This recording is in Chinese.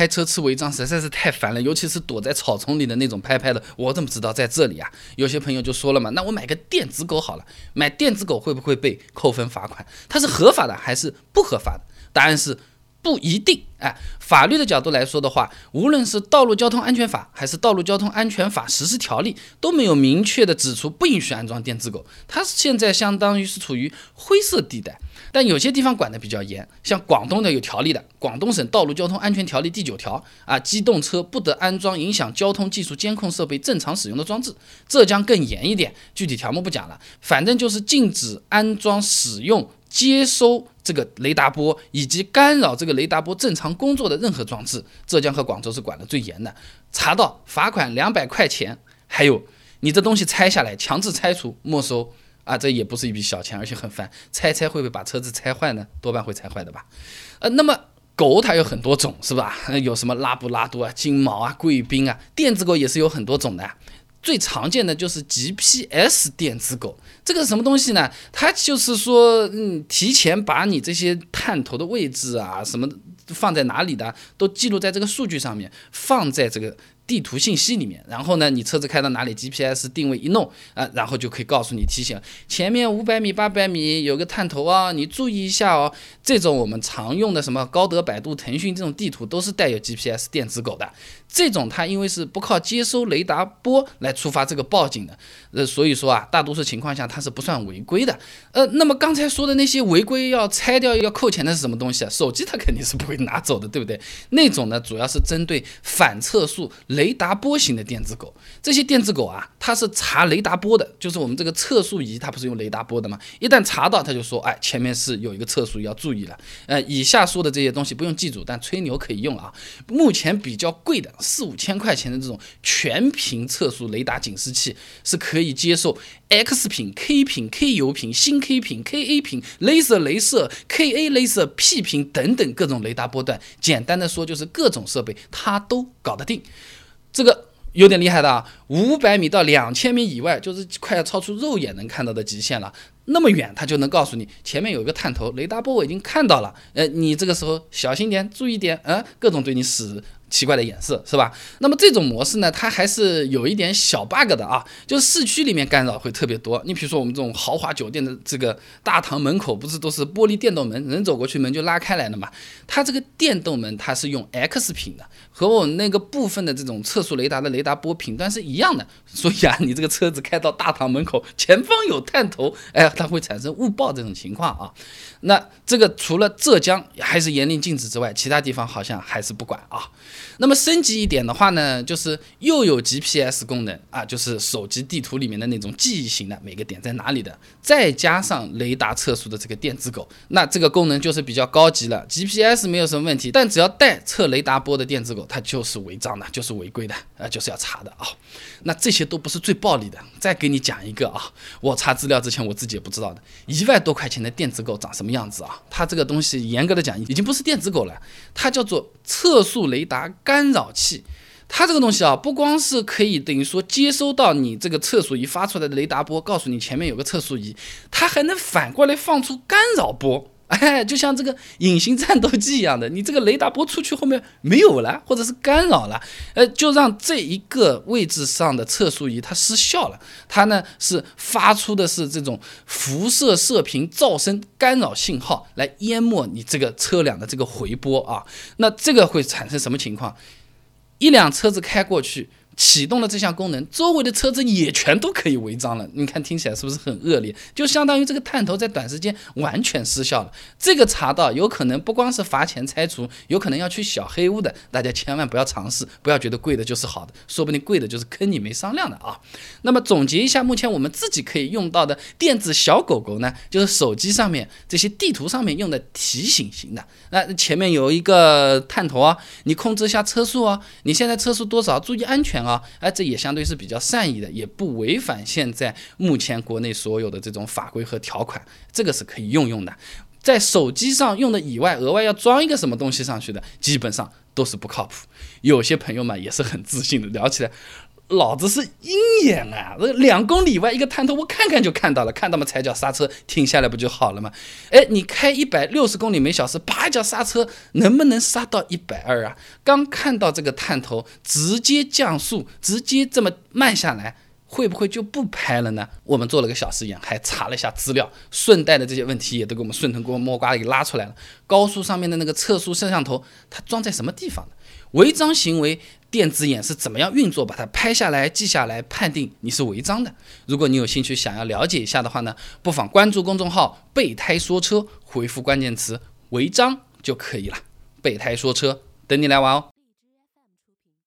开车吃违章实在是太烦了，尤其是躲在草丛里的那种拍拍的，我怎么知道在这里啊？有些朋友就说了嘛，那我买个电子狗好了，买电子狗会不会被扣分罚款？它是合法的还是不合法的？答案是。不一定，哎，法律的角度来说的话，无论是《道路交通安全法》还是《道路交通安全法实施条例》，都没有明确的指出不允许安装电子狗，它现在相当于是处于灰色地带。但有些地方管得比较严，像广东的有条例的，《广东省道路交通安全条例》第九条啊，机动车不得安装影响交通技术监控设备正常使用的装置。浙江更严一点，具体条目不讲了，反正就是禁止安装使用。接收这个雷达波以及干扰这个雷达波正常工作的任何装置，浙江和广州是管得最严的，查到罚款两百块钱，还有你这东西拆下来强制拆除没收啊，这也不是一笔小钱，而且很烦，拆拆会不会把车子拆坏呢？多半会拆坏的吧。呃，那么狗它有很多种，是吧？有什么拉布拉多啊、金毛啊、贵宾啊，电子狗也是有很多种的。最常见的就是 GPS 电子狗，这个什么东西呢？它就是说，嗯，提前把你这些探头的位置啊，什么放在哪里的，都记录在这个数据上面，放在这个。地图信息里面，然后呢，你车子开到哪里，GPS 定位一弄啊，然后就可以告诉你提醒，前面五百米、八百米有个探头啊，你注意一下哦。这种我们常用的什么高德、百度、腾讯这种地图都是带有 GPS 电子狗的。这种它因为是不靠接收雷达波来触发这个报警的，呃，所以说啊，大多数情况下它是不算违规的。呃，那么刚才说的那些违规要拆掉要扣钱的是什么东西啊？手机它肯定是不会拿走的，对不对？那种呢，主要是针对反测速。雷达波型的电子狗，这些电子狗啊，它是查雷达波的，就是我们这个测速仪，它不是用雷达波的吗？一旦查到，它就说，哎，前面是有一个测速要注意了。呃，以下说的这些东西不用记住，但吹牛可以用啊。目前比较贵的四五千块钱的这种全屏测速雷达警示器，是可以接受 X 频、K 频、KU 频、新 K 频、KA 频、镭射、镭射、KA 镭射、P 频等等各种雷达波段。简单的说，就是各种设备它都搞得定。这个有点厉害的啊，五百米到两千米以外，就是快要超出肉眼能看到的极限了。那么远，它就能告诉你前面有一个探头，雷达波我已经看到了。呃，你这个时候小心点，注意点，呃，各种对你使。奇怪的眼色是吧？那么这种模式呢，它还是有一点小 bug 的啊，就是市区里面干扰会特别多。你比如说我们这种豪华酒店的这个大堂门口，不是都是玻璃电动门，人走过去门就拉开来了嘛？它这个电动门它是用 X 频的，和我们那个部分的这种测速雷达的雷达波频段是一样的。所以啊，你这个车子开到大堂门口，前方有探头，哎，它会产生误报这种情况啊。那这个除了浙江还是严令禁止之外，其他地方好像还是不管啊。那么升级一点的话呢，就是又有 GPS 功能啊，就是手机地图里面的那种记忆型的，每个点在哪里的，再加上雷达测速的这个电子狗，那这个功能就是比较高级了。GPS 没有什么问题，但只要带测雷达波的电子狗，它就是违章的，就是违规的，呃，就是要查的啊。那这些都不是最暴力的，再给你讲一个啊，我查资料之前我自己也不知道的，一万多块钱的电子狗长什么样子啊？它这个东西严格的讲已经不是电子狗了，它叫做测速雷达干扰器。它这个东西啊，不光是可以等于说接收到你这个测速仪发出来的雷达波，告诉你前面有个测速仪，它还能反过来放出干扰波。哎，就像这个隐形战斗机一样的，你这个雷达波出去后面没有了，或者是干扰了，呃，就让这一个位置上的测速仪它失效了，它呢是发出的是这种辐射射频噪声干扰信号来淹没你这个车辆的这个回波啊，那这个会产生什么情况？一辆车子开过去。启动了这项功能，周围的车子也全都可以违章了。你看，听起来是不是很恶劣？就相当于这个探头在短时间完全失效了。这个查到有可能不光是罚钱拆除，有可能要去小黑屋的。大家千万不要尝试，不要觉得贵的就是好的，说不定贵的就是坑你没商量的啊。那么总结一下，目前我们自己可以用到的电子小狗狗呢，就是手机上面这些地图上面用的提醒型的。那前面有一个探头啊，你控制一下车速啊，你现在车速多少？注意安全啊。啊，哎，这也相对是比较善意的，也不违反现在目前国内所有的这种法规和条款，这个是可以用用的。在手机上用的以外，额外要装一个什么东西上去的，基本上都是不靠谱。有些朋友们也是很自信的，聊起来，老子是鹰眼啊！这两公里外一个探头，我看看就看到了，看到吗踩脚刹车停下来不就好了吗？哎，你开一百六十公里每小时，啪一脚刹车，能不能刹到一百二啊？刚看到这个探头，直接降速，直接这么慢下来，会不会就不拍了呢？我们做了个小实验，还查了一下资料，顺带的这些问题也都给我们顺藤摸瓜给拉出来了。高速上面的那个测速摄像头，它装在什么地方呢？违章行为。电子眼是怎么样运作？把它拍下来、记下来，判定你是违章的。如果你有兴趣想要了解一下的话呢，不妨关注公众号“备胎说车”，回复关键词“违章”就可以了。备胎说车，等你来玩哦。